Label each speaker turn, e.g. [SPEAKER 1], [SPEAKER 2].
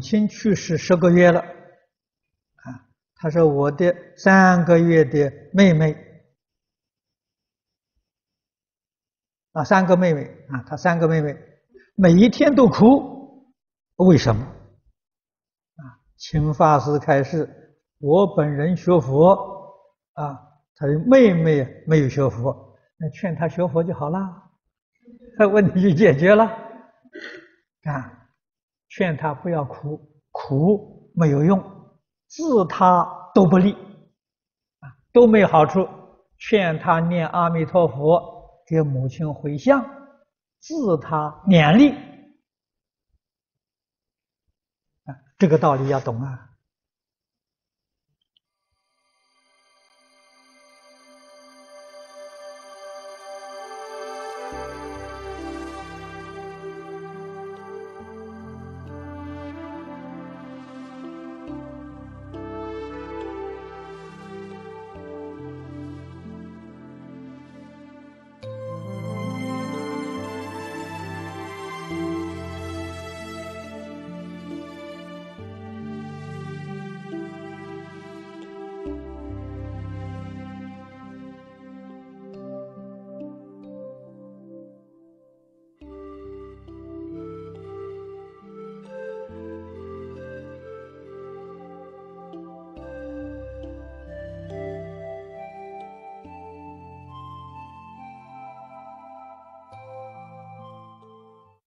[SPEAKER 1] 母亲去世十个月了，啊，他说我的三个月的妹妹，啊，三个妹妹。啊，他三个妹妹。每一天都哭，为什么？啊，请法师开示，我本人学佛，啊，他的妹妹没有学佛，那劝他学佛就好了，问题就解决了，啊。劝他不要哭，哭没有用，治他都不利，啊，都没有好处。劝他念阿弥陀佛，给母亲回向，自他勉励，啊，这个道理要懂啊。